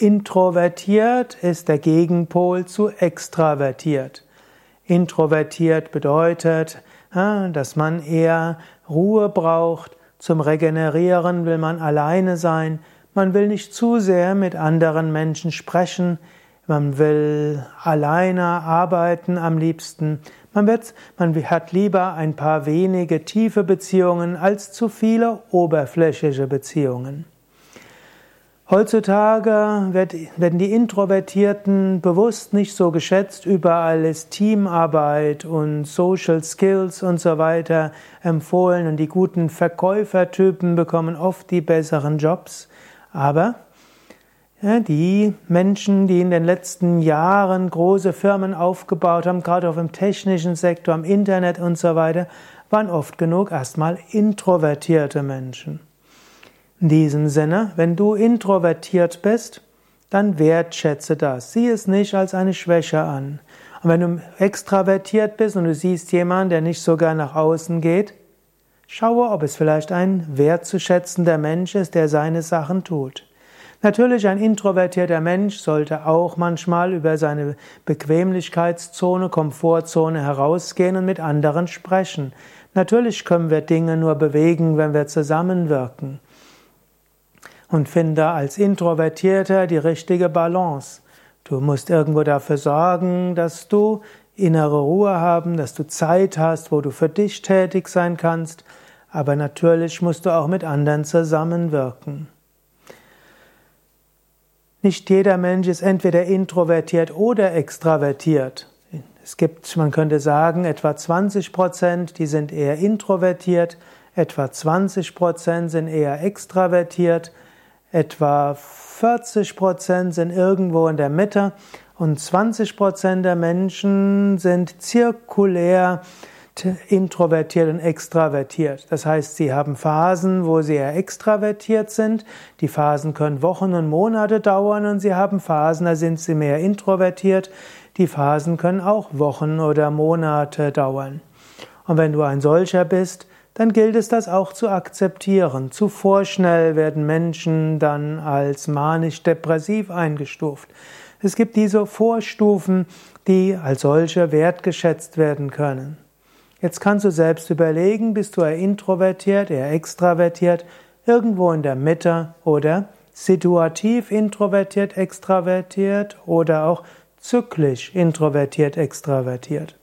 Introvertiert ist der Gegenpol zu extravertiert. Introvertiert bedeutet, dass man eher Ruhe braucht, zum Regenerieren will man alleine sein, man will nicht zu sehr mit anderen Menschen sprechen, man will alleine arbeiten am liebsten, man, wird, man hat lieber ein paar wenige tiefe Beziehungen als zu viele oberflächliche Beziehungen. Heutzutage werden die Introvertierten bewusst nicht so geschätzt. Überall ist Teamarbeit und Social Skills und so weiter empfohlen und die guten Verkäufertypen bekommen oft die besseren Jobs. Aber die Menschen, die in den letzten Jahren große Firmen aufgebaut haben, gerade auch im technischen Sektor, am Internet und so weiter, waren oft genug erstmal introvertierte Menschen. In diesem Sinne, wenn du introvertiert bist, dann wertschätze das. Sieh es nicht als eine Schwäche an. Und wenn du extravertiert bist und du siehst jemanden, der nicht so gern nach außen geht, schaue, ob es vielleicht ein wertzuschätzender Mensch ist, der seine Sachen tut. Natürlich, ein introvertierter Mensch sollte auch manchmal über seine Bequemlichkeitszone, Komfortzone herausgehen und mit anderen sprechen. Natürlich können wir Dinge nur bewegen, wenn wir zusammenwirken und finde als Introvertierter die richtige Balance. Du musst irgendwo dafür sorgen, dass du innere Ruhe haben, dass du Zeit hast, wo du für dich tätig sein kannst, aber natürlich musst du auch mit anderen zusammenwirken. Nicht jeder Mensch ist entweder introvertiert oder extravertiert. Es gibt, man könnte sagen, etwa 20 Prozent, die sind eher introvertiert, etwa 20 Prozent sind eher extravertiert, Etwa 40 Prozent sind irgendwo in der Mitte und 20 Prozent der Menschen sind zirkulär introvertiert und extravertiert. Das heißt, sie haben Phasen, wo sie eher extravertiert sind. Die Phasen können Wochen und Monate dauern und sie haben Phasen, da sind sie mehr introvertiert. Die Phasen können auch Wochen oder Monate dauern. Und wenn du ein solcher bist, dann gilt es das auch zu akzeptieren. Zu vorschnell werden Menschen dann als manisch-depressiv eingestuft. Es gibt diese Vorstufen, die als solche wertgeschätzt werden können. Jetzt kannst du selbst überlegen, bist du eher introvertiert, eher extravertiert, irgendwo in der Mitte oder situativ introvertiert, extravertiert oder auch zyklisch introvertiert, extravertiert.